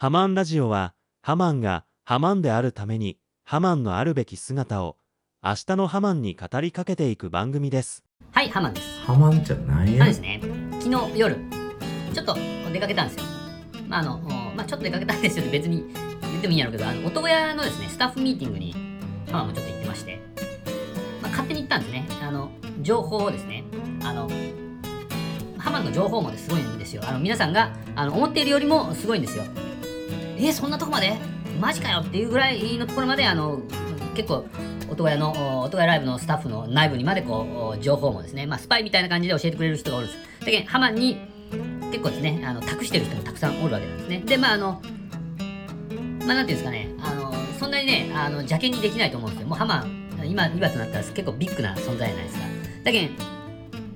ハマンラジオは、ハマンがハマンであるために、ハマンのあるべき姿を、明日のハマンに語りかけていく番組です。はい、ハマンです。ハマンじゃないやそうですね、昨日夜、ちょっと出かけたんですよ。まあ、あの、おまあ、ちょっと出かけたんですよって別に言ってもいいんやろうけど、あの、音小屋のですね、スタッフミーティングに、ハマンもちょっと行ってまして、まあ、勝手に行ったんですね。あの、情報をですね、あの、ハマンの情報もすごいんですよ。あの、皆さんが、あの、思っているよりもすごいんですよ。えー、そんなとこまで？マジかよっていうぐらいのところまで、あの、結構、音小屋の、お音小屋ライブのスタッフの内部にまでこう、情報もですね、まあ、スパイみたいな感じで教えてくれる人がおるんです。だけど、ハマに結構ですね、あの、託してる人もたくさんおるわけなんですね。で、まあ、あの、まあ、なんていうんですかね、あの、そんなにね、あの、邪険にできないと思うんですよ。もうハマン、今、今となったら結構ビッグな存在じゃないですか。だけど、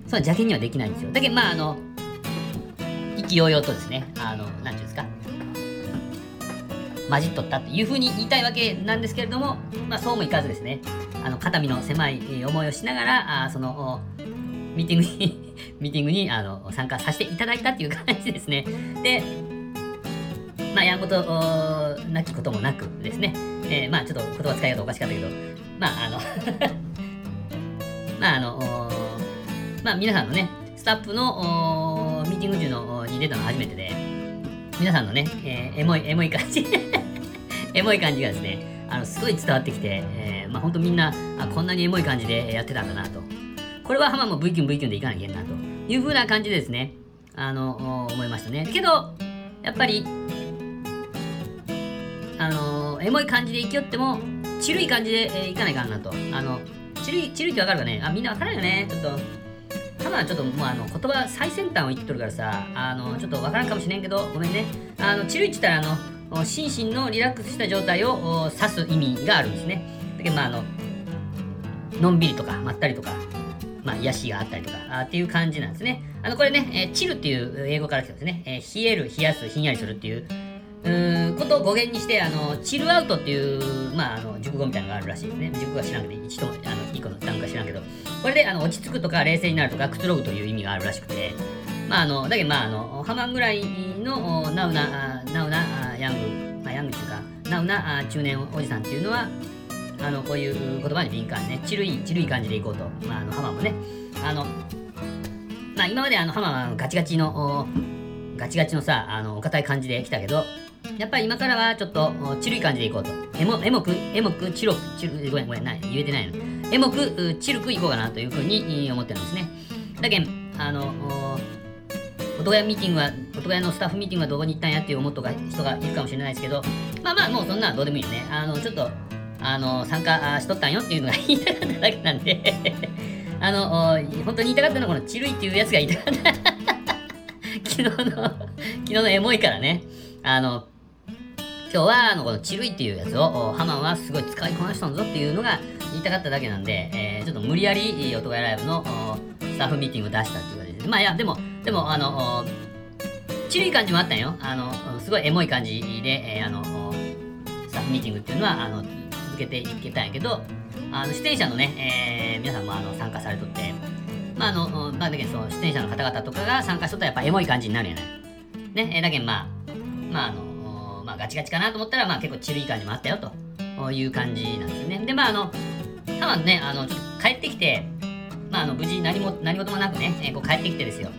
その邪険にはできないんですよ。だけど、まあ、あの、意気揚々とですね、あの、なんていうんですか、混じっとったっていうふうに言いたいわけなんですけれども、まあ、そうもいかずですね、あの肩身の狭い思いをしながら、あそのミーティングに ミーティングにあの参加させていただいたっていう感じですね。で、まあ、やんことなきこともなくですね、えーまあ、ちょっと言葉使い方おかしかったけど、まあ、あの まあ、あの、まあ、皆さんのね、スタッフのおミーティング中のに出たのは初めてで、皆さんのね、えーエモい、エモい感じ、エモい感じがですね、あの、すごい伝わってきて、えーまあ、本当みんな、あ、こんなにエモい感じでやってたんだなと。これは浜も V キュン V キュンでいかなきゃいけんなという風な感じでですね、あの、思いましたね。けど、やっぱり、あの、エモい感じで生きよっても、チルい感じで、えいかないかなと。あの、チルい、チルいってわかるかねあ、みんなわからんよね。ちょっと、ただちょっともうあの言葉最先端を言っとるからさあのちょっとわからんかもしれんけどごめんねあのチルいって言ったらあの心身のリラックスした状態を指す意味があるんですね。だけどまああののんびりとかまったりとかまあ癒しがあったりとかあっていう感じなんですね。あのこれね、えーチルっていう英語から来てますね、えー冷える冷やすひんやりするっていう。うんことを語源にしてあのチルアウトっていう、まあ、あの熟語みたいなのがあるらしいですね。熟語は知らんけど一ともあの一個の単語か知らんけど。これであの落ち着くとか冷静になるとかくつろぐという意味があるらしくて。まああのだけどまああのハマンぐらいのおナウなあナウなあヤング、まあ、ヤングっていうかナウなあ中年おじさんっていうのはあのこういう言葉に敏感ねチルいチルい感じでいこうと、まあ、あのハマンもねあのまあ今まであのハマはガチガチのガチガチのさあのお堅い感じで来たけどやっぱり今からはちょっとおチルい感じでいこうと。エモエモく、エモく、チロく、チル、ごめんごめん、ない、言えてないの。エモく、うチルくいこうかなというふうに思ってるんですね。だけん、あの、音屋ミーティングは、音屋のスタッフミーティングはどこに行ったんやっていう思っとか人がいるかもしれないですけど、まあまあ、もうそんなどうでもいいよね。あの、ちょっと、あの、参加しとったんよっていうのが言いたかっただけなんで、あの、本当に言いたかったのはこのチルいっていうやつが言いたかった。昨日の、昨日のエモいからね。あの、今日はあのこのチルイっていうやつをハマンはすごい使いこなしとんぞっていうのが言いたかっただけなんで、えーちょっと無理やり音がライブのスタッフミーティングを出したっていう感じです。まあいや、でも、でも、あの、おチルい感じもあったんよ。あの、すごいエモい感じで、えーあの、おスタッフミーティングっていうのは、あの、続けていけたんやけど、あの、出演者のね、えー皆さんもあの参加されとって、まああの、おまあだけどその出演者の方々とかが参加しとったらやっぱエモい感じになるよね。ね、えーだけどまあ、まああの、おまあガチガチかなと思ったら、まあ結構チルい感じもあったよという感じなんですよね。で、まああの、たまね、あの、ちょっと帰ってきて、まああの、無事何も、何事もなくね、えーこう帰ってきてですよ。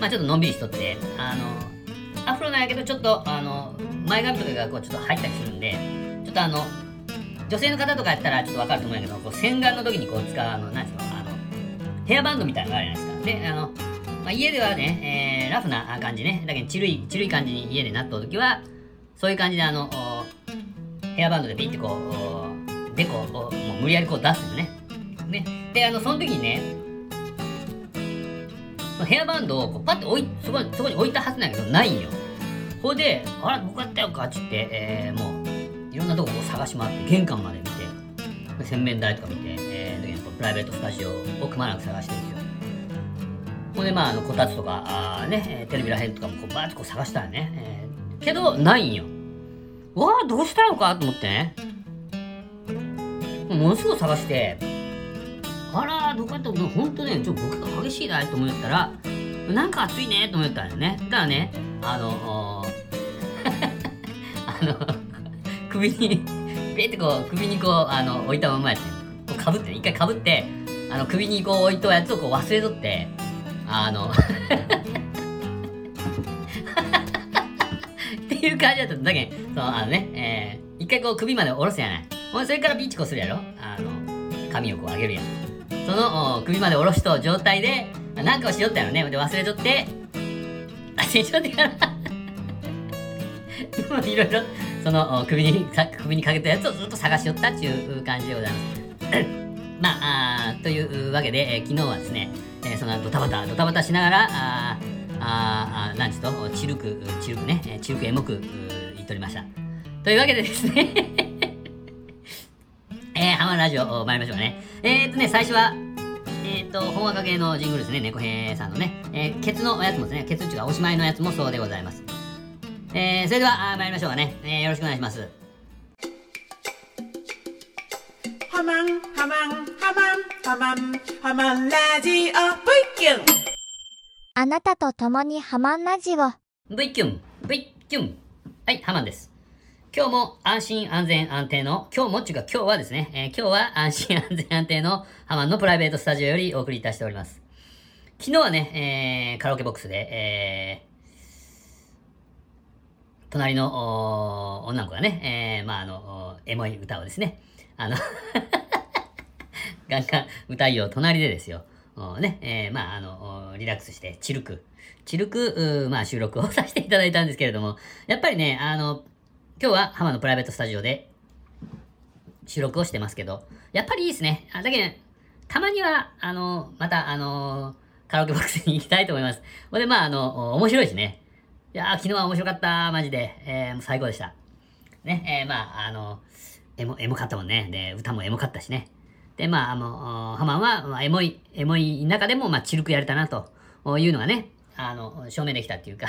まあちょっとのんびりしとって、あの、アフロなんやけど、ちょっと、あの、前髪とかがこうちょっと入ったりするんで、ちょっとあの、女性の方とかやったらちょっとわかると思うんやけど、こう洗顔の時にこう使う、あの、なんていうの、あの、ヘアバンドみたいなのがあるじゃないですか。で、あの、まあ、家ではね、えーラフな感じね、だけど、チルい、チルい感じに家でなっとる時は、そういう感じで、あの、ヘアバンドでピッてこう、でこをもう無理やりこう出すのね。ね。で、あの、その時にね、ヘアバンドをこうパッて置いそこそこに置いたはずなんやけど、ないんよ。ほいで、あら、どこやったよかっつって、えーもう、いろんなとこを探し回って、玄関まで見て、洗面台とか見て、えー、でプライベートスタジオをくまなく探してるんですよ。ほんで、まあ、あの、こたつとか、あね、テレビらへんとかもこうバーッとこう探したよね。えーけど、ないんよ。わあ、どうしたのかと思ってね。ものすごい探して、あらー、どこやったのほんとね、ちょっと僕が激しいなと思ったら、なんか暑いねと思ったんだよね。だからね、あの、あの、首に、ペってこう、首にこう、あの、置いたままやって、こうかぶって、一回かぶって、あの、首にこう置いとやつをこう忘れとって、あの、っていう感じだったんだけど、その、あのね、えー、一回こう首まで下ろすやない。ほんそれからビーチこするやろあの、髪をこう上げるやん。その、首まで下ろしと状態で、なんかをしよったやろね。で、忘れとって、忘れちゃってから、いろいろ、その、首に、首にかけたやつをずっと探しよったっていう感じでございます。まあ、あというわけで、えー昨日はですね、えーそのドタバタ、ドタバタしながら、あああなんちゅうと、チルク、チルクね、えーチルクエモくう言っておりました。というわけでですね、えー、ハマるラジオ参りましょうかね。えー、っとね、最初は、えー、っと、本話系のジングルですね、猫兵さんのね、えー、ケツのやつもですね、ケツっていうかおしまいのやつもそうでございます。えー、それでは、あー参りましょうかね。えー、よろしくお願いします。ハマン、ハマン、ハマン、ハマン、ハマンラジオ、ブイキュンあなたと共にハマンラジオ。V キュン V キュンはい、ハマンです。今日も安心安全安定の、今日もっていうか今日はですね、えー今日は安心安全安定のハマンのプライベートスタジオよりお送りいたしております。昨日はね、えーカラオケボックスで、えー隣の女の子がね、えーまああの、エモい歌をですね、あの、ガンガン歌いよう隣でですよ。ね、えーまあ、あの、リラックスして、チルク、チルク、まあ、収録をさせていただいたんですけれども、やっぱりね、あの、今日は浜のプライベートスタジオで収録をしてますけど、やっぱりいいですね。あだけど、ね、たまには、あの、また、あの、カラオケボックスに行きたいと思います。ほんで、まあ、あの、面白いしね。いや、昨日は面白かった、マジで。えー、もう最高でした。ね、えー、まあ、あの、エモ、エモかったもんね。で、歌もエモかったしね。で、まあ、あの、ハマンは、エモい、エモい中でも、まあ、チルクやれたな、というのがね、あの、証明できたっていうか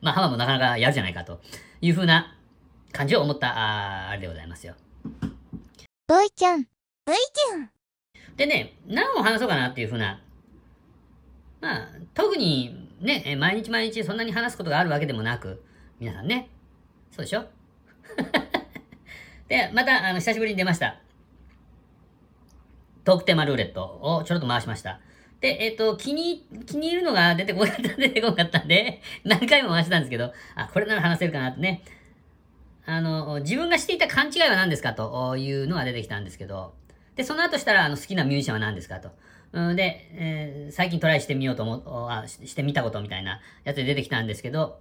まあ、ハマンもなかなかやるじゃないか、というふうな感じを思った、あーあれでございますよ。V キュン。V キュン。でね、何を話そうかなっていうふうな、まあ、特にね、え毎日毎日そんなに話すことがあるわけでもなく、皆さんね、そうでしょ？で、また、あの、久しぶりに出ました。トークテーマルーレットをちょろっと回しました。で、えっ、と、気に、気に入るのが出てこなかった、出てこなかったんで、何回も回したんですけど、あ、これなら話せるかなってね。あの、自分がしていた勘違いは何ですかというのが出てきたんですけど、で、その後したら、あの、好きなミュージシャンは何ですかと。うん、で、えー最近トライしてみようと思う、あししてみたことみたいなやつで出てきたんですけど、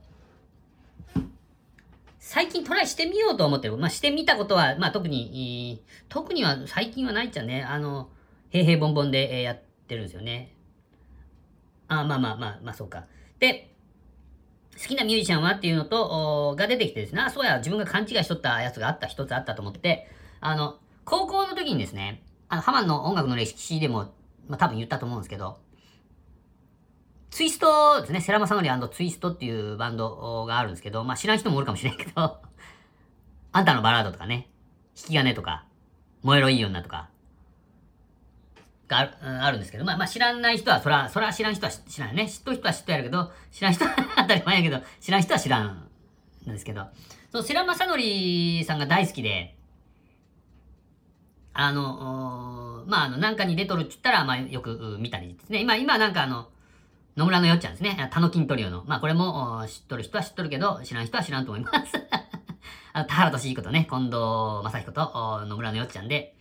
最近トライしてみようと思ってる。まあ、してみたことは、まあ、特に、特には最近はないっちゃね、あの、平々凡々で、えやっててるんですよね。あ、まあまあまあ、まあそうか。で、好きなミュージシャンはっていうのと、が出てきてですね、あ、そうや、自分が勘違いしとったやつがあった、一つあったと思って、あの、高校の時にですね、あの、ハマンの音楽の歴史でも、まあ多分言ったと思うんですけど、ツイストですね、セラマサノリツイストっていうバンドがあるんですけど、まあ知らん人もおるかもしれんけど、あんたのバラードとかね、引き金とか、燃えろいい女とか、があるんですけど、まあまあ知らない人は、そら、そら知らん人は知らんね。知っとる人は知っとるけど、知らん人は 当たり前やけど、知らん人は知らんんですけど、そのセラマサノリさんが大好きで、あの、まあ、あの、なんかに出とるって言ったら、まあ、よく見たりですね。今、今なんかあの、野村のよっちゃんですね。タノキントリオの。まあ、これも知っとる人は知っとるけど、知らん人は知らんと思います。あの、田原俊彦とね、近藤正彦と野村のよっちゃんで、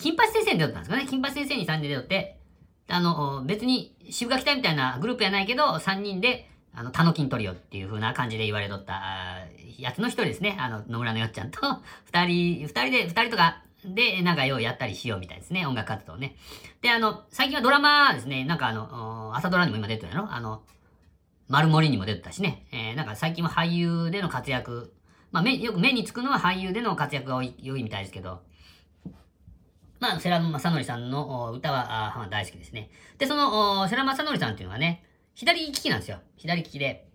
金八先生に出とったんですかね。金八先生に3人で出とって、あの、別に渋垣隊みたいなグループやないけど、3人で、あの、タノキントリオっていう風な感じで言われとったあーやつの一人ですね。あの、野村のよっちゃんと、二人、二人で、二人とかで、なんかようやったりしようみたいですね。音楽活動ね。で、あの、最近はドラマですね。なんかあの、朝ドラにも今出てるやろあの、丸森にも出てたしね。えー、なんか最近は俳優での活躍。まあ、よく目につくのは俳優での活躍が多い良いみたいですけど。まあ、世良正則さんの歌は、大好きですね。で、その、世良正則さんっていうのはね、左利きなんですよ。左利きで。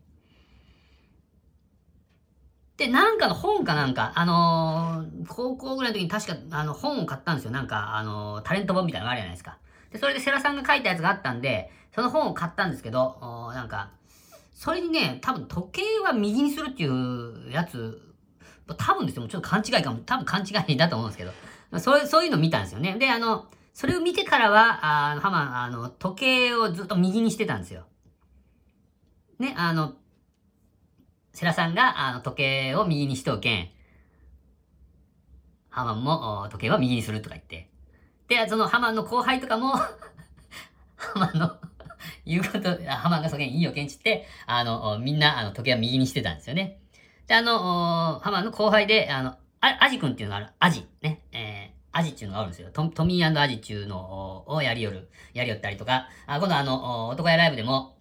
で、なんかの本かなんか、あのー高校ぐらいの時に確か、あの、本を買ったんですよ。なんか、あのータレント本みたいなのがあるじゃないですか。で、それで世良さんが書いたやつがあったんで、その本を買ったんですけど、おなんか、それにね、多分時計は右にするっていうやつ、多分ですよ、もうちょっと勘違いかも、多分勘違いだと思うんですけど、そういう、そういうの見たんですよね。で、あの、それを見てからは、あハマン、あの、時計をずっと右にしてたんですよ。ね、あの、セラさんが、あの、時計を右にしておけん、ハマンも時計は右にするとか言って。で、そのハマンの後輩とかも ハマンの言うこと、ハマンがそげんいいよけんちって、あの、みんな、あの、時計は右にしてたんですよね。で、あの、ハマンの後輩で、あの、あアジ君っていうのがある。アジ。ね。えー、アジっていうのがあるんですよ。トトミーアジっていうのをやりよる、やりよったりとか、あ今度あの、男屋ライブでも、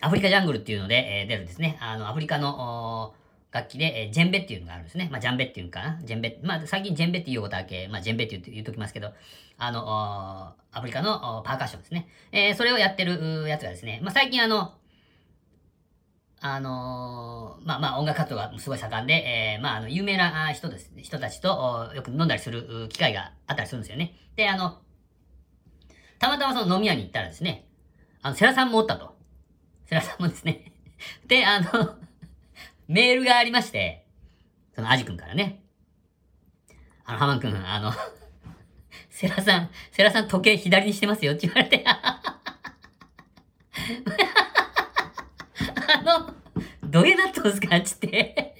アフリカジャングルっていうので、えー、出るんですね。あの、アフリカの、楽器で、えー、ジェンベっていうのがあるんですね。まあ、ジャンベっていうのかな？ジェンベ。まあ、最近ジェンベっていうことだけ、まあ、ジェンベって言う言うときますけど、あの、アフリカのパーカッションですね。えー、それをやってるやつがですね、まあ、最近あの、あのー、まあまあ音楽活動がすごい盛んで、えー、まああの、有名な人です、人たちとよく飲んだりする機会があったりするんですよね。で、あの、たまたまその飲み屋に行ったらですね、あの、セラさんもおったと。セラさんもですね。で、あのメールがありまして、そのアジ君からね。あの、ハマン君、あのセラさん、セラさん時計左にしてますよって言われての、どげなっとすかつって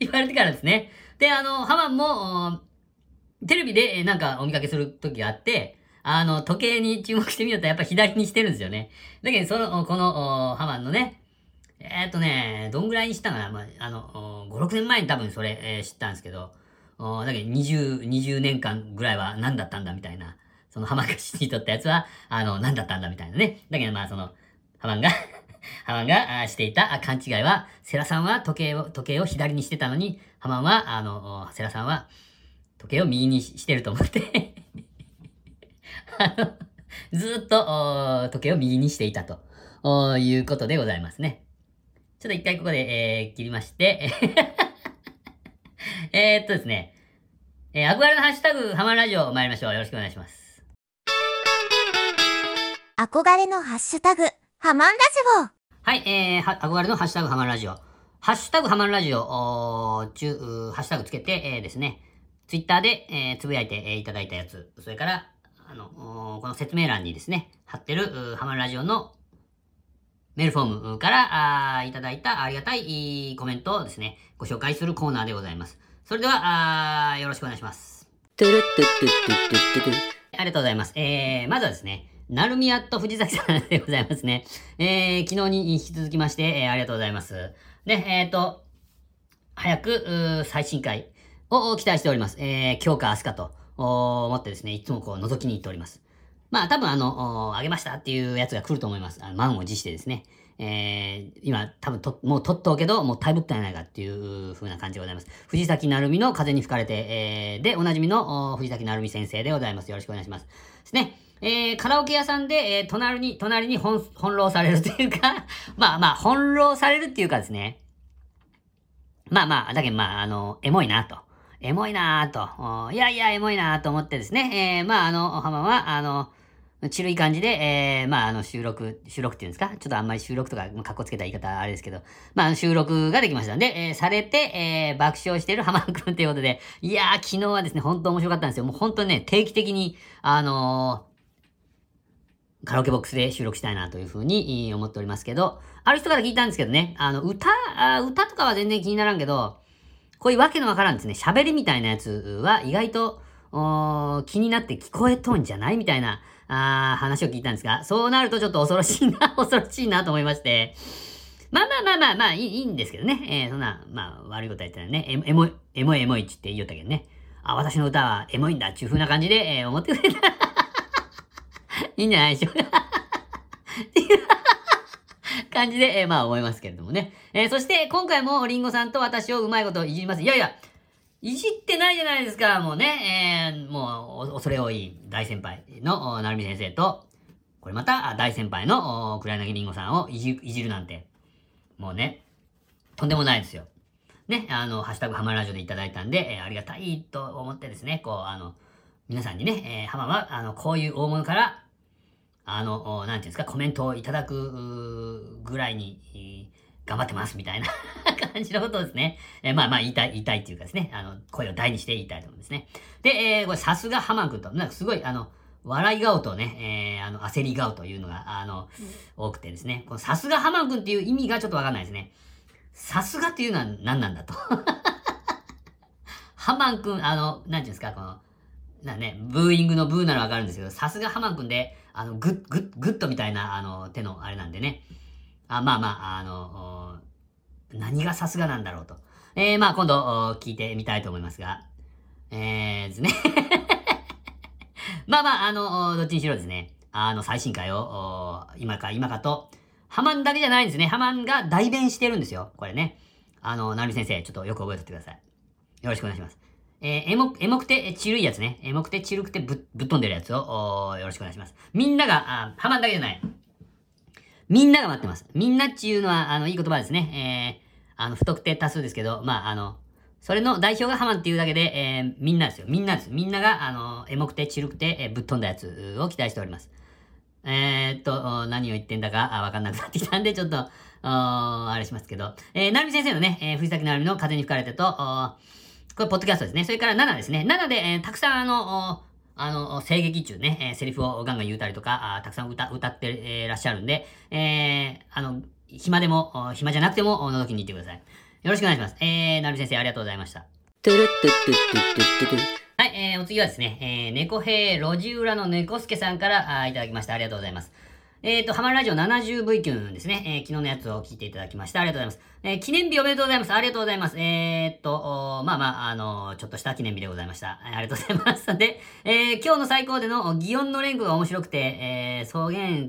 言われてからですね。で、あの、ハマンも、テレビでなんかお見かけする時があって、あの、時計に注目してみようとやっぱ左にしてるんですよね。だけど、その、この、ハマンのね、えー、っとね、どんぐらいにしたかなまあ、あの、5、6年前に多分それ、えー、知ったんですけど、だけど20、20年間ぐらいは何だったんだみたいな、そのハマンがにとったやつは、あの、何だったんだみたいなね。だけどまあ、その、ハマンがハマンがしていた勘違いは、セラさんは時計を、時計を左にしてたのに、ハマンは、あの、セラさんは時計を右にしてると思って あの、ずっと時計を右にしていたということでございますね。ちょっと一回ここで、えー、切りまして、えっとですね、えー、憧れのハッシュタグ、ハマンラジオ参りましょう。よろしくお願いします。憧れのハッシュタグ、ハマンラジオ。はい、えー、は、憧れのハッシュタグ、ハマンラジオ。ハッシュタグ、ハマンラジオ、お中、ハッシュタグつけて、えー、ですね、ツイッターで、えー、つぶやいて、えー、いただいたやつ、それから、あの、この説明欄にですね、貼ってる、ハマンラジオのメールフォームからあいただいたありがたいコメントをですね、ご紹介するコーナーでございます。それでは、あよろしくお願いします。トゥルットゥットゥットゥットゥットゥありがとうございます。えー、まずはですね、なるみやっと藤崎さんでございますね。えー、昨日に引き続きまして、えー、ありがとうございます。で、えっ、ー、と、早く、最新回を期待しております。えー、今日か明日かと思ってですね、いつもこう覗きに行っております。まあ多分あの、あげましたっていうやつが来ると思います。あの満を持してですね。えー、今多分と、もう取っとうけど、もうタイブったんやないかっていう風な感じでございます。藤崎成美の風に吹かれて、えー、で、おなじみの藤崎成美先生でございます。よろしくお願いします。ですね。えー、カラオケ屋さんで、えー、隣に、隣に翻弄されるというかまあ まあ、翻弄されるっていうかですね。まあまあ、だけどまあ、あの、エモいなと。エモいなと。いやいや、エモいなと思ってですね。えー、まあ、あの、浜は、あの、ちるい感じで、えー、まあ、あの、収録、収録っていうんですか？ちょっとあんまり収録とか、かっこつけた言い方あれですけど、まあ、収録ができましたんで、えー、されて、えー、爆笑してる浜くんということで、いやー、昨日はですね、本当面白かったんですよ。もう本当ね、定期的に、あのー、カラオケボックスで収録したいなというふうに思っておりますけど、ある人から聞いたんですけどね、あの、歌、歌とかは全然気にならんけど、こういうわけのわからんですね、喋りみたいなやつは意外と、気になって聞こえとんじゃないみたいな、あ話を聞いたんですが、そうなるとちょっと恐ろしいな、恐ろしいなと思いまして、まあまあまあまあまあいいいいんですけどね。えー、そんな、まあ悪いこと言ったらね、エモい、エモいエモいって言って言ったけどね。あ、私の歌はエモいんだっていう風な感じで、えー、思ってくれた いいんじゃないでしょうかっていう感じで、えー、まあ思いますけれどもね。えー、そして今回もリンゴさんと私をうまいこといじります。いやいや、いじってないじゃないですか、もうね。えー、もう、恐れ多い大先輩の、なるみ先生と、これまた大先輩の黒柳りんごさんをいじいじるなんて、もうね、とんでもないですよ。ね、あの、ハッシュタグハマラジオでいただいたんで、えー、ありがたいと思ってですね、こう、あの、皆さんにね、えー、ハマは、あの、こういう大物から、あの、おなんていうんですか、コメントをいただくぐらいに、頑張ってますみたいな 感じのことをですね、えーまあまあ言いたい、言いたいっていうかですね、あの、声を大にして言いたいと思うんですね。で、えーこれさすがハマン君と、なんかすごい、あの、笑い顔とね、えーあの、焦り顔というのが、あの、多くてですね、このさすがハマン君っていう意味がちょっとわかんないですね。さすがっていうのは何なんだと。ハマン君、あの、なんていうんですか、この、なね、ブーイングのブーならわかるんですけど、さすがハマン君で、あの、グッ、グッ、グッドみたいな、あの、手のあれなんでね。あまあまあ、あの、何がさすがなんだろうと。えー、まあ今度、聞いてみたいと思いますが、えーですね。まあまあ、あの、どっちにしろですね、あの、最新回を、今か今かと、ハマンだけじゃないんですね。ハマンが代弁してるんですよ。これね。あの、なるみ先生、ちょっとよく覚えておいてください。よろしくお願いします。えー、エモ、エモくて、ちるいやつね。エモくて、ちるくてぶ、ぶっ飛んでるやつを、よろしくお願いします。みんなが、あ、ハマンだけじゃない。みんなが待ってます。みんなっていうのは、あの、いい言葉ですね。えー、あの、不特定多数ですけど、まあ、あの、それの代表がハマンっていうだけで、えー、みんなですよ。みんなです。みんなが、あの、エモくて、ちるくて、えーぶっ飛んだやつを期待しております。えー、っと、何を言ってんだかあわかんなくなってきたんで、ちょっと、あれしますけど、えー、なるみ先生のね、えー、藤崎なるみの風に吹かれてと、これ、ポッドキャストですね。それから7ですね。7で、えーたくさん、あの、あの、声劇中ね、えーセリフをガンガン言うたりとか、あたくさん歌、歌って、えーらっしゃるんで、えーあの、暇でも、暇じゃなくても、覗きに行ってください。よろしくお願いします。えー、なる先生、ありがとうございました。はい、えー、お次はですね、えー、猫兵路地裏の猫助さんからあいただきました。ありがとうございます。えっ、ー、と、ハマるラジオ 70V キュンですね。えー昨日のやつを聞いていただきました。ありがとうございます。えー記念日おめでとうございます。ありがとうございます。え、っと、まあまあ、あのちょっとした記念日でございました。ありがとうございます。で、え今日の最高での擬音の連呼が面白くて、え、草原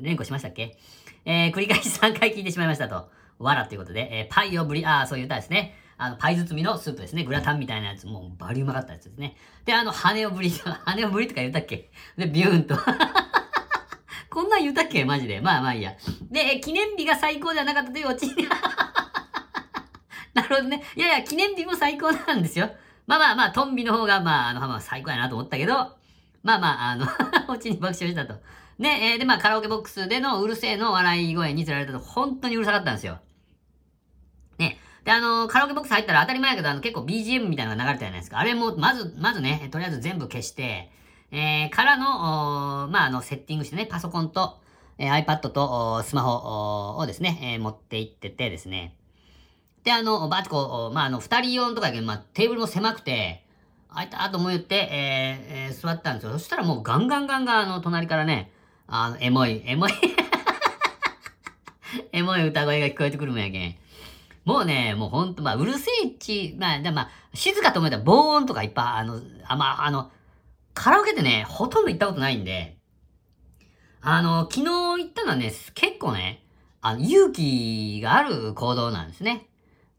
連呼しましたっけ？え繰り返し3回聞いてしまいましたと。わらということで、えパイをぶり、あーそういう歌ですね。あの、パイ包みのスープですね。グラタンみたいなやつ、もうバリうまかったやつですね。で、あの、羽をぶり、羽をぶりとか言ったっけ？で、ビューンと。こんなん言ったっけ？マジで。まあまあいいや。で、記念日が最高ではなかったというオチに。なるほどね。いやいや、記念日も最高なんですよ。まあまあまあ、トンビの方が、まあ、あの、まあ最高やなと思ったけど、まあまあ、あの、オチに爆笑したと。で、えーで、まあ、カラオケボックスでのうるせえの笑い声につられたと、本当にうるさかったんですよ。ね。で、あの、カラオケボックス入ったら当たり前やけど、あの、結構 BGM みたいなのが流れたじゃないですか。あれも、まず、まずね、とりあえず全部消して、えー、からの、まあ、あの、セッティングしてね、パソコンと、えー iPad とスマホをですね、えー持って行っててですね。で、あの、バーッとこう、まあ、あの、二人用とかやけど、まあ、テーブルも狭くて、あいたと思って、えーえー座ったんですよ。そしたらもうガンガンガンガン、あの、隣からね、あの、エモい、エモい、エモい歌声が聞こえてくるもんやけん。もうね、もうほんと、まあ、うるせえっち、まあ、でまあ、静かと思ったら防音とかいっぱい、あの、あ、まあ、あの、カラオケってね、ほとんど行ったことないんで、あの、昨日行ったのはね、結構ね、あの、勇気がある行動なんですね。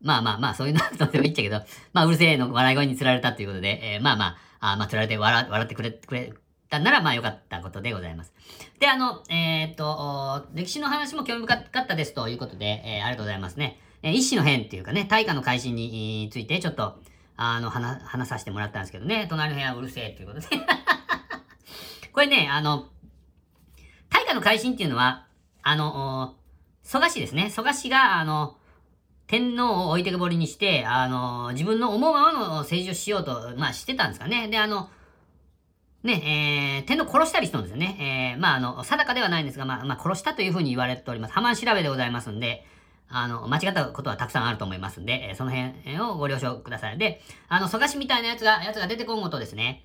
まあまあまあ、そういうのはとてもいいっちゃけど、まあ、うるせえの笑い声につられたということで、えーまあまあ、あまあ、つられて笑笑ってくれ、くれたなら、まあ、よかったことでございます。で、あの、えーっと、歴史の話も興味深かったですということで、えーありがとうございますね。えー一種の変っていうかね、大化の改新について、ちょっと、あの、話、話させてもらったんですけどね、隣の部屋うるせえということで。これね、あの、大化の改新っていうのは、あの、蘇我氏ですね。蘇我氏が、あの、天皇を置いてけぼりにして、あの、自分の思うままの政治をしようと、まあ、してたんですかね。で、あの、ね、えー、天皇殺したりしたんですよね。えー、まあ、あの、定かではないんですが、まあ、まあ、殺したというふうに言われております。ハマン調べでございますんで、あの、間違ったことはたくさんあると思いますんで、えその辺をご了承ください。で、あの、蘇我氏みたいなやつが、やつが出てこんごとですね、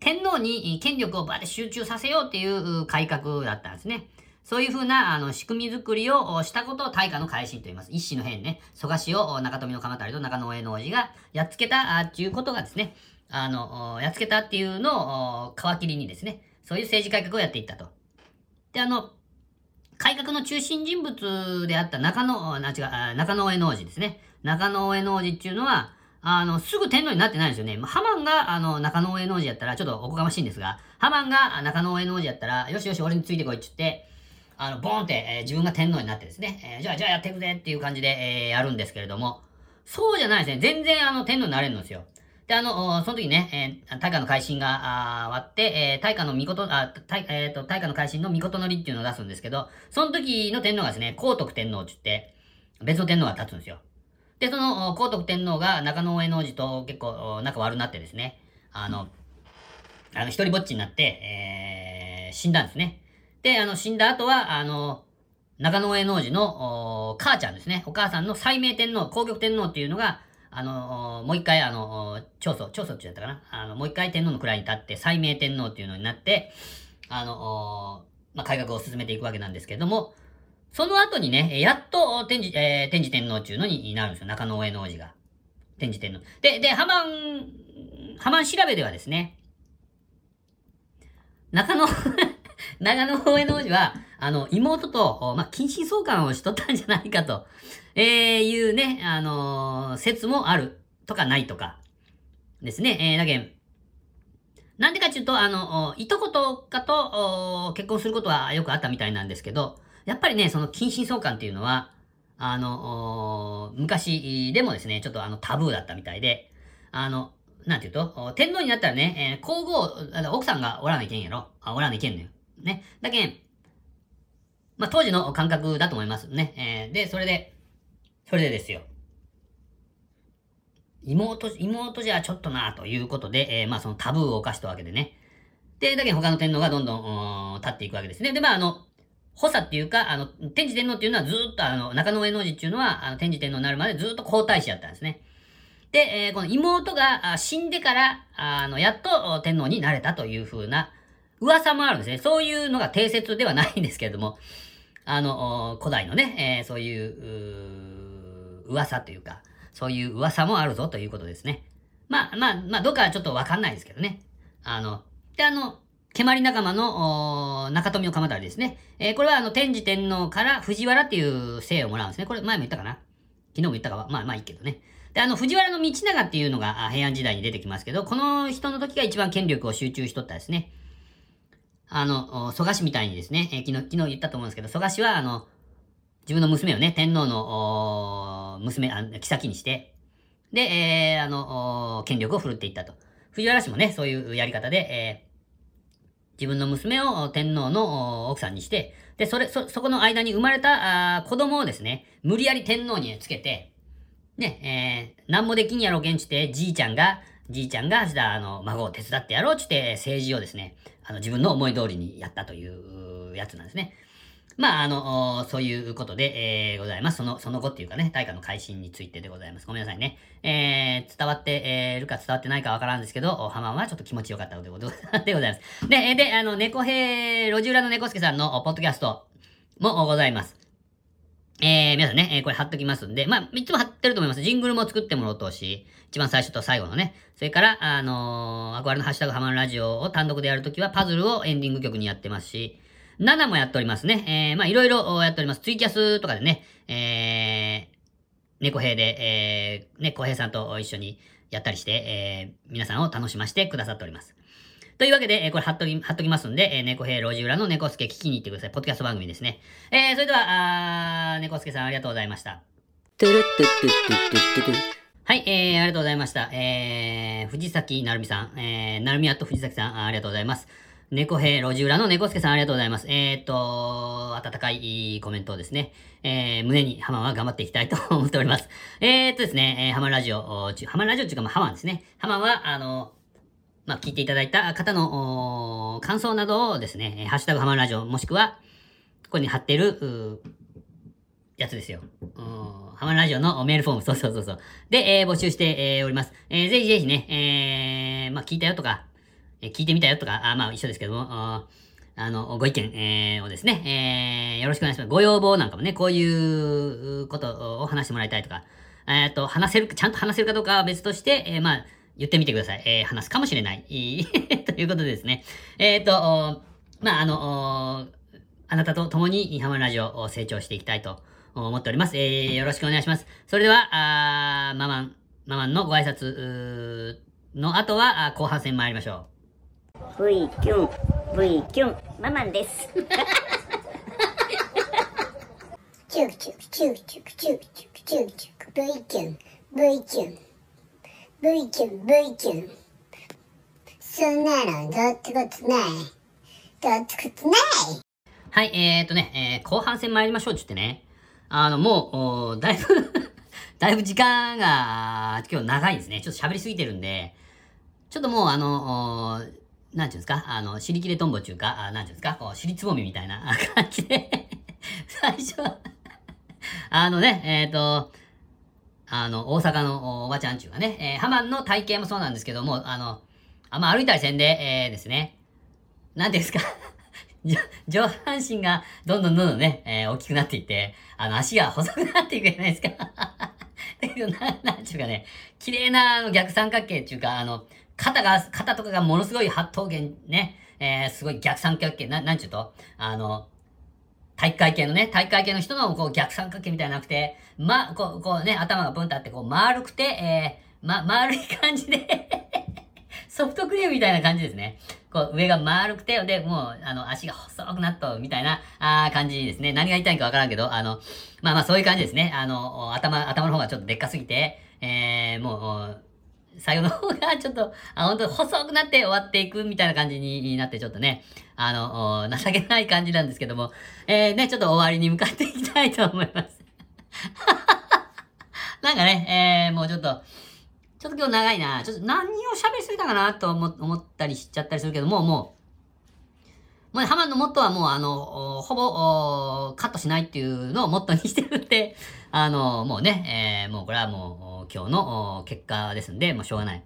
天皇に権力をバーって集中させようっていう改革だったんですね。そういうふうな、あの、仕組み作りをしたことを大化の改新と言います。一種の変ね。蘇我氏を中富の鎌足と中野上の王子がやっつけた、あっていうことがですね、あの、やっつけたっていうのを皮切りにですね、そういう政治改革をやっていったと。で、あの、改革の中心人物であった中野、あ違う、中野上の王子ですね。中野上の王子っていうのは、あの、すぐ天皇になってないんですよね。まあハマンが、あの、中野上の王子やったら、ちょっとおこがましいんですが、ハマンが中野上の王子やったら、よしよし、俺についてこいって言って、あの、ボーンって、えー自分が天皇になってですね、えーじゃあ、じゃあやっていくぜっていう感じで、えーやるんですけれども、そうじゃないですね。全然、あの、天皇になれるんですよ。で、あの、その時ね、えー、大化の改新が、終わって、えー、大化の御事、あ、大、えっ、と、大化の改新の御事のりっていうのを出すんですけど、その時の天皇がですね、皇徳天皇って言って、別の天皇が立つんですよ。で、その、皇徳天皇が中野上皇子と結構仲悪くなってですね、あの、あの、一人ぼっちになって、えー、死んだんですね。で、あの、死んだ後は、あの、中野上皇子の、母ちゃんですね。お母さんの最明天皇、皇極天皇っていうのが、あの、もう一回、あの、長祖、長祖って言ったかな？あの、もう一回天皇の位に立って、最明天皇っていうのになって、あの、まあ、改革を進めていくわけなんですけれども、その後にね、やっと天智、えー、天智天皇っていうのになるんですよ。中野上皇子が。天智天皇。で、で、ハマン、ハマン調べではですね、中野、長野上皇子は、あの、妹と、まあ、近親相関をしとったんじゃないかと、えー、いうね、あのー説もあるとかないとか、ですね。えー、だけん、なんでかっていうと、あの、いとことかと結婚することはよくあったみたいなんですけど、やっぱりね、その近親相関っていうのは、あの、昔でもですね、ちょっとあのタブーだったみたいで、あの、なんていうと、天皇になったらね、えー皇后、奥さんがおらないけんやろ。あ、おらないけんのよ。ね。だけん、まあ、当時の感覚だと思いますね。えーで、それで、それでですよ。妹、妹じゃちょっとなということで、えーまあそのタブーを犯したわけでね。で、だけど他の天皇がどんどん、うーん立っていくわけですね。で、まああの、補佐っていうか、あの、天智天皇っていうのはずっとあの、中野上皇子っていうのは、あの、天智天皇になるまでずっと皇太子やったんですね。で、えーこの妹が死んでから、あの、やっと天皇になれたという風な噂もあるんですね。そういうのが定説ではないんですけれども、あの、古代のね、えーそういう、う噂というか、そういう噂もあるぞということですね。まあまあ、まあ、どうかはちょっとわかんないですけどね。あの、で、あの、蹴鞠仲間の、中富を鎌足ですね。えーこれはあの、天智天皇から藤原っていう姓をもらうんですね。これ前も言ったかな？昨日も言ったかは、まあまあいいけどね。で、あの、藤原道長っていうのが平安時代に出てきますけど、この人の時が一番権力を集中しとったですね。あの、蘇我氏みたいにですね、えー昨日、昨日言ったと思うんですけど、蘇我氏は、あの、自分の娘をね、天皇の、娘、あ妃にして、で、えー、あの、権力を振るっていったと。藤原氏もね、そういうやり方で、えー自分の娘を天皇の奥さんにして、で、それ、そ、そこの間に生まれたあ子供をですね、無理やり天皇につけて、ね、えー、なんもできんやろけんちて、じいちゃんが、じいちゃんが、じゃあ、の、孫を手伝ってやろうちって、政治をですね、あの、自分の思い通りにやったというやつなんですね。まあ、あの、そういうことで、えー、ございます。その、その後っていうかね、大化の改新についてでございます。ごめんなさいね。えー、伝わって、えー、るか伝わってないかわからんですけど、おハマはちょっと気持ちよかったのでございます。で、で、あの、猫兵、路地裏の猫助さんのポッドキャストもございます。えー、皆さんね、えーこれ貼っときますんで、まあ、いつも貼ってると思います。ジングルも作ってもらおうとし、一番最初と最後のね。それから、あのー、アクアルのハッシュタグハマンラジオを単独でやるときは、パズルをエンディング曲にやってますし、7もやっておりますね。えー、まあ、いろいろやっております。ツイキャスとかでね、えー、猫兵で、えー、ね、小平さんと一緒にやったりして、えー、皆さんを楽しませてくださっております。というわけで、えーこれ貼っとき、貼っときますんで、えー、猫兵路地裏の猫助聞きに行ってください。ポッドキャスト番組ですね。えー、それでは、あ猫助さんありがとうございました。はい、えー、ありがとうございました。えー、藤崎なるみさん、えー、なるみやっと藤崎さん、ありがとうございます。猫兵路地裏の猫助さん、ありがとうございます。えーっと、温かいコメントをですね、えー、胸にハマは頑張っていきたいと思っております。えーっとですね、えー、ハマラジオ、ハマラジオっていうか、まあ、ハマンですね。ハマは、あの、まあ、聞いていただいた方の、感想などをですね、ハッシュタグハマンラジオ、もしくは、ここに貼ってる、やつですよ。うんハマンラジオのメールフォーム、そうそうそうそう。で、えー募集して、えーおります。えーぜひぜひね、えーまあ、聞いたよとか、えー聞いてみたよとか、あまあ、一緒ですけども、あの、ご意見、えーをですね、えーよろしくお願いします。ご要望なんかもね、こういうことを話してもらいたいとか、えっと、話せる、ちゃんと話せるかどうかは別として、えーまあ、言ってみてください。えー、話すかもしれない。ということでですね。えっ、ー、と、まあ、あの、あなたと共にハマラジオを成長していきたいと思っております。えー、よろしくお願いします。それでは、あママン、ハマンのご挨拶の後は後半戦参りましょう。V キュン、V キュン、ハマンです。チューチューチューチューチューチューチュー V キュン、V キュン。 V キュン V キュンそんなのどってことない。どってことない。はい、えーとね、えー後半戦参りましょうって言ってね。あの、もう、おだいぶ だいぶ時間が、今日長いですね。ちょっと喋りすぎてるんで、ちょっともう、あの、おなんていうんですか、あの、尻切れトンボっていうか、あなんていうんですか、こう、尻つぼみみたいな感じで。最初あのね、えっ、と、あの、大阪のおばちゃんちゅうかね、えーハマンの体型もそうなんですけども、あの、あんま歩いたりせんで、えーですね、なんですか、上半身がどんどんどんどんね、えー大きくなっていって、あの、足が細くなっていくじゃないですか。だけど、な、なんちゅうかね、綺麗なあの逆三角形っていうか、あの、肩が、肩とかがものすごい八頭弦ね、えーすごい逆三角形、な、なんちゅうと、あの、体育会系のね、体育会系の人のこう逆三角形みたいなくて、ま、こう、こうね、頭がブンとあって、こう丸くて、えー、ま、丸い感じで ソフトクリームみたいな感じですね。こう、上が丸くて、で、もう、あの、足が細くなっと、みたいな、あー感じですね。何が言いたいかわからんけど、あの、まあまあ、そういう感じですね。あの、頭、頭の方がちょっとでっかすぎて、えー、もう、最後の方がちょっと、あ、本当細くなって終わっていくみたいな感じになって、ちょっとね、あの、情けない感じなんですけども、えー、ね、ちょっと終わりに向かっていきたいと思います。なんかね、えー、もうちょっと、ちょっと今日長いな。ちょっと何を喋りすぎたかなと思ったりしちゃったりするけども、もう、もうね、ハマンのモットーはもうあの、ほぼカットしないっていうのをモットーにしてるって、あの、もうね、えー、もうこれはもう今日の結果ですんで、もうしょうがない。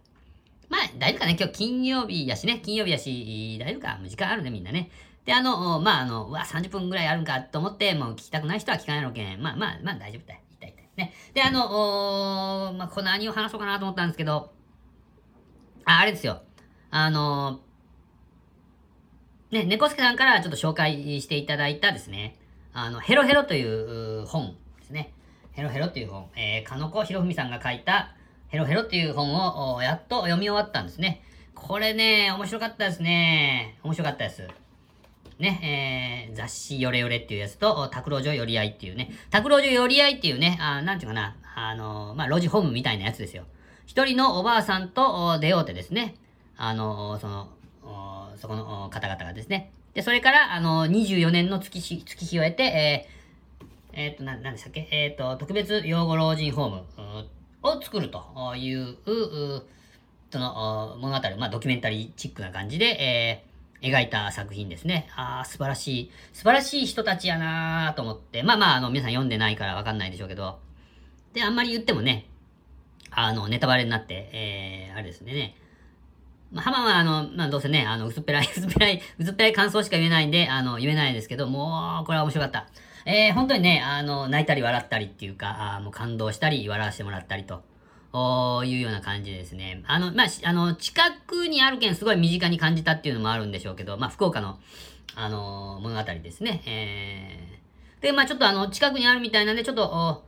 まあ、大丈夫かね。今日金曜日やしね。金曜日やし、大丈夫か。もう時間あるね、みんなね。で、あの、まあ、あの、うわ、30分ぐらいあるんかと思って、もう聞きたくない人は聞かないのけん。まあまあ、まあ大丈夫だよ。痛い痛い。ね。で、あの、おまあ、これ何を話そうかなと思ったんですけど、あ、あれですよ。あの、ね、猫助さんからちょっと紹介していただいたですね、あの、ヘロヘロという本ですね。ヘロヘロっていう本。えー、かのこひろふみさんが書いた、ヘロヘロっていう本をやっと読み終わったんですね。これね、面白かったですね。面白かったです。ね、えー、雑誌ヨレヨレっていうやつと、拓郎女寄り合いっていうね、拓郎女寄り合いっていうね、あなんていうかな、あのーまあ、路地ホームみたいなやつですよ。一人のおばあさんと出会うてですね、あのーその、そこの方々がですね。で、それから、あのー、24年の月日、月日を経て、えー、えーっと、な、んでしたっけ？えーっと、特別養護老人ホームを作ると。いう、その物語、まあ、ドキュメンタリーチックな感じで、えー描いた作品ですね。ああ、素晴らしい、素晴らしい人たちやなーと思って、まあまあ、あの、皆さん読んでないからわかんないでしょうけど、で、あんまり言ってもね、あの、ネタバレになって、えー、あれですね、まあ、ハマはあの、まあ、どうせね、あの、薄っぺらい、薄っぺらい、薄っぺらい感想しか言えないんで、あの、言えないですけど、もう、これは面白かった。えー、本当にね、あの、泣いたり笑ったりっていうか、あもう感動したり、笑わせてもらったりと、おいうような感じですね。あの、まあ、あの、近くにあるけん、すごい身近に感じたっていうのもあるんでしょうけど、まあ、福岡の、あの物語ですね。えー、で、まあ、ちょっとあの、近くにあるみたいなんで、ちょっと、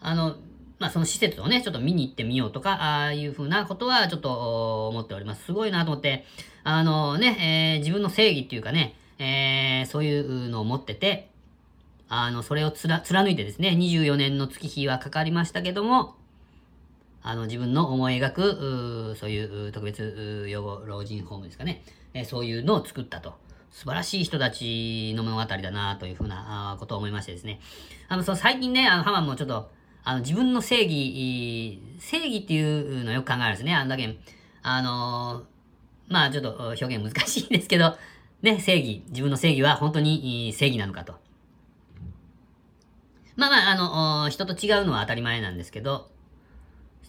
あの、まあ、その施設をね、ちょっと見に行ってみようとか、ああいうふうなことはちょっと思っております。すごいなと思って、あのね、えー自分の正義っていうかね、えーそういうのを持ってて、あの、それをつら貫いてですね、24年の月日はかかりましたけども、あの、自分の思い描く、そういう特別養護老人ホームですかね、えーそういうのを作ったと。素晴らしい人たちの物語だなというふうなことを思いましてですね。あの、その最近ね、あの、ハマンもちょっと、あの、自分の正義、正義っていうのをよく考えるんですね。あんだけ、あのーまあちょっと表現難しいんですけど、ね、正義、自分の正義は本当に正義なのかと。まあまあ、あの、人と違うのは当たり前なんですけど、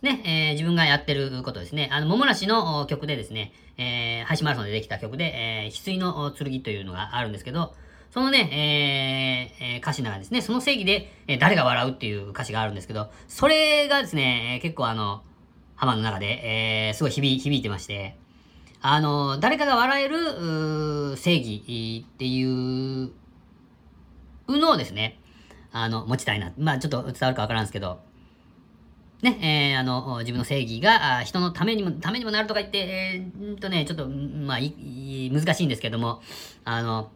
ね、えー自分がやってることですね。あの、桃梨の曲でですね、えー、ハイシマラソンでできた曲で、えー、翡翠の剣というのがあるんですけど、そのね、えーえー歌詞の中ですね、その正義で、えー誰が笑うっていう歌詞があるんですけど、それがですね、結構あの、ハマの中で、えーすごい響い響いてまして、あの、誰かが笑える正義っていうのをですね、あの、持ちたいな。まあちょっと伝わるかわからんですけど、ね、えーあの、自分の正義があ人のためにも、ためにもなるとか言って、えーとね、ちょっと、まあいい難しいんですけども、あの、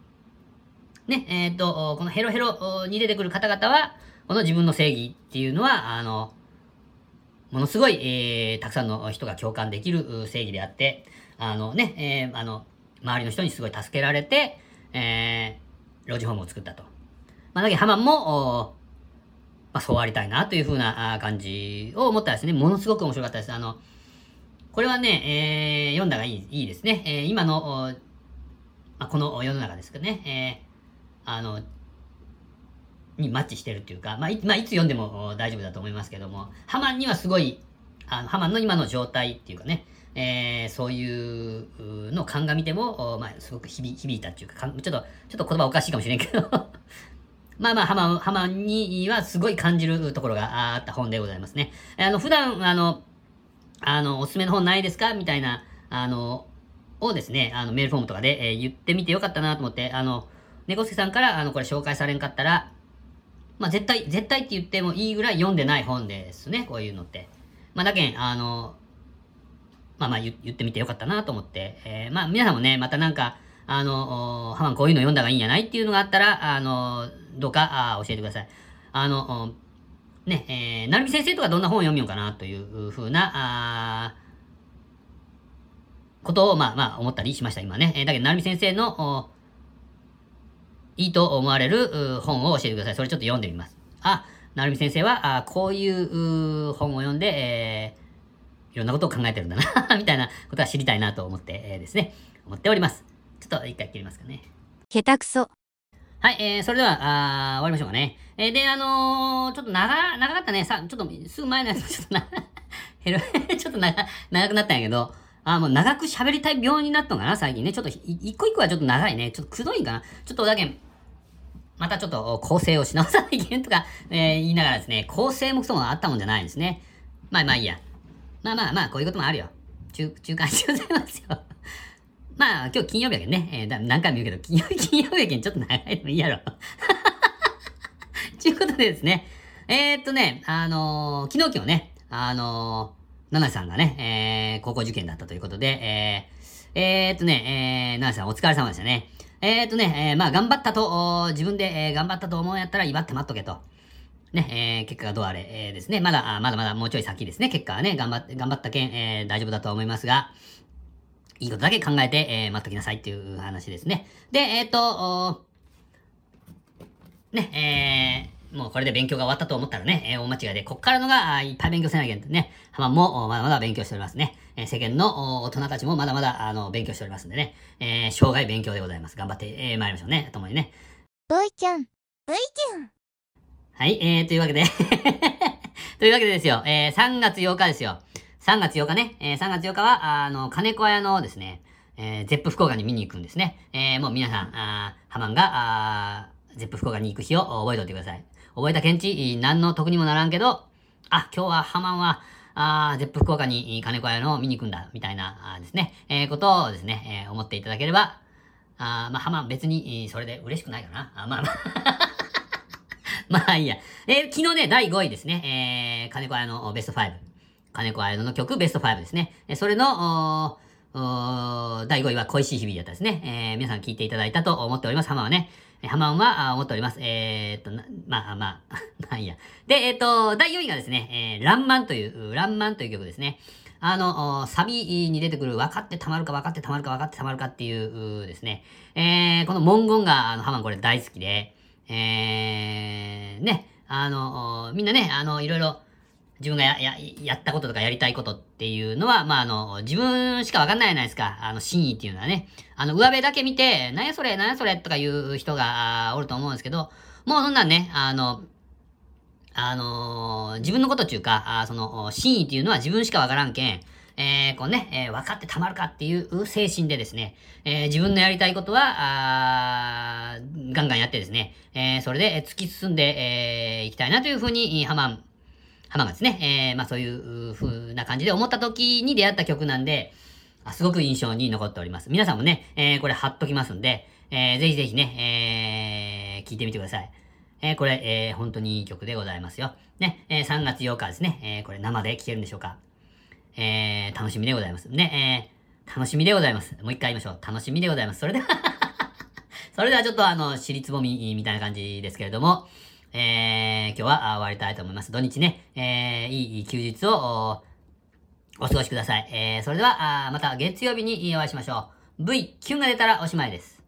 ね、えっ、と、このヘロヘロに出てくる方々は、この自分の正義っていうのは、あの、ものすごい、えー、たくさんの人が共感できる正義であって、あのね、えーあの、周りの人にすごい助けられて、えー、老人ホームを作ったと。まあ、だけハマンも、まあ、そうありたいなというふうな感じを思ったですね、ものすごく面白かったです。あの、これはね、えー読んだがいいいいですね。えー今の、まあ、この世の中ですけどね、えーあの、にマッチしてるっていうか、まあ、いまあ、いつ読んでも大丈夫だと思いますけども、ハマンにはすごい、あのハマンの今の状態っていうかね、えーそういうのを鑑みても、まあ、すごく響響いたっていうか、ちょっと、ちょっと言葉おかしいかもしれんけど、まあまあ、ハマン、にはすごい感じるところがあった本でございますね。あの、普段、あの、あの、おすすめの本ないですか？みたいな、あの、をですね、あの、メールフォームとかで、えー言ってみてよかったなと思って、あの、猫助さんから、あの、これ紹介されんかったら、まあ、絶対、絶対って言ってもいいぐらい読んでない本ですね、こういうのって。まあ、だけん、あの、まあまあ言ってみてよかったなと思って、えーまあ皆さんもね、またなんか、あの、ハマンこういうの読んだ方がいいんやないっていうのがあったら、あの、どうか？あ教えてください。あの、ね、えー、なるみ先生とかどんな本を読みようかなというふうな、あことを、まあまあ思ったりしました、今ね。えーだけど、なるみ先生の、いいと思われるう本を教えてください。それちょっと読んでみます。あ、なるみ先生は、あこういうう本を読んで、えーいろんなことを考えてるんだな、みたいなことは知りたいなと思って、えーですね、思っております。ちょっと一回切りますかね。下手くそ。はい、えー、それでは、あー終わりましょうかね。えー、で、あのー、ちょっと長、長かったね。さ、ちょっと、すぐ前のやつ、ちょっとな、減る、ちょっと長、長くなったんやけど、あーもう長く喋りたい病になったのかな、最近ね。ちょっと、一個一個はちょっと長いね。ちょっとくどいんかな。ちょっとだけ、またちょっと構成をし直さないといけんとか、えー言いながらですね、構成もクソもあったもんじゃないんですね。まあまあいいや。まあまあまあ、こういうこともあるよ。中、中間でございますよ。まあ、今日金曜日やけんね。えー何回も言うけど、金曜日、金曜日やけんちょっと長いでもいいやろ。ということでですね。えー、っとね、あのー昨日今日ね、あのー、ナナさんがね、えー、高校受験だったということで、えー、えー、っとね、えー、ナナさんお疲れ様でしたね。えー、っとね、えー、まあ頑張ったと、自分で、えー頑張ったと思うんやったら威張って待っとけと。ね、えー、結果がどうあれ、えーですね。まだ、あまだまだもうちょい先ですね。結果はね、頑張って、頑張ったけん、えー大丈夫だと思いますが、いいことだけ考えて、えー待っときなさいっていう話ですね。で、えーっと、おね、えー、もうこれで勉強が終わったと思ったらね、えー大間違いで、こっからのがいっぱい勉強せなきゃね。ハマンもおまだまだ勉強しておりますね。えー世間のお大人たちもまだまだあの勉強しておりますんでね。えー生涯勉強でございます。頑張って、えー参りましょうね。ともにね。V キュン V キュンはい、えー、というわけで、というわけでですよ、えー、3月8日ですよ。3月8日ね、えー、3月8日は、あの、カネコアヤノですね、えー、 Zepp 福岡に見に行くんですね。えー、もう皆さん、あハマンが、あ Zepp 福岡に行く日を覚えておいてください。覚えたけんち、何の得にもならんけど、あ、今日はハマンは、あ Zepp 福岡にカネコアヤノ見に行くんだ、みたいな、あですね、えー、ことをですね、えー、思っていただければ、あまあ、ハマン別に、それで嬉しくないかな。あまあまあ。まあ いいや。えー昨日ね、第5位ですね。えー、金子彩のベスト5。金子彩の曲ベスト5ですね。それの、第5位は恋しい日々だったですね。えー皆さん聞いていただいたと思っております。ハマンはね。えーハマンは思っております。えーっと、まあまあ、まあいい や。で、えーっと、第4位がですね、えー、ランマンという、ランマンという曲ですね。あの、サビに出てくる分かってたまるか分かってたまるか分かってたまるかっていうですね。えー、この文言が、あの、ハマンこれ大好きで、えー、ね、あの、みんなね、あの、いろいろ、自分がや、や、やったこととかやりたいことっていうのは、まあ、あの、自分しかわかんないじゃないですか。あの、真意っていうのはね。あの、上辺だけ見て、なんやそれ、なんやそれとかいう人がおると思うんですけど、もうそんなんね、あの、あのー自分のことっていうか、あその、真意っていうのは自分しかわからんけん、えー、こうね、えー分かってたまるかっていう精神でですね、えー自分のやりたいことは、あガンガンやってですね、えそれで突き進んで、えーいきたいなというふうに、ハマン、ハマがですね、えーまあそういう風な感じで思った時に出会った曲なんで、あすごく印象に残っております。皆さんもね、えーこれ貼っときますんで、えーぜひぜひね、えー聞いてみてください。えーこれ、えー本当にいい曲でございますよ。ね、えー3月8日ですね、えーこれ生で聴けるんでしょうか。えー楽しみでございます。ね、えー楽しみでございます。もう一回言いましょう。楽しみでございます。それでは それではちょっとあの、尻つぼみみたいな感じですけれども、えー、今日は終わりたいと思います。土日ね、えー、いい休日をお過ごしください。えー、それでは、あまた月曜日にお会いしましょう。V、キュンが出たらおしまいです。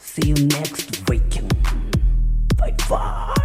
See you next weekend. Bye bye.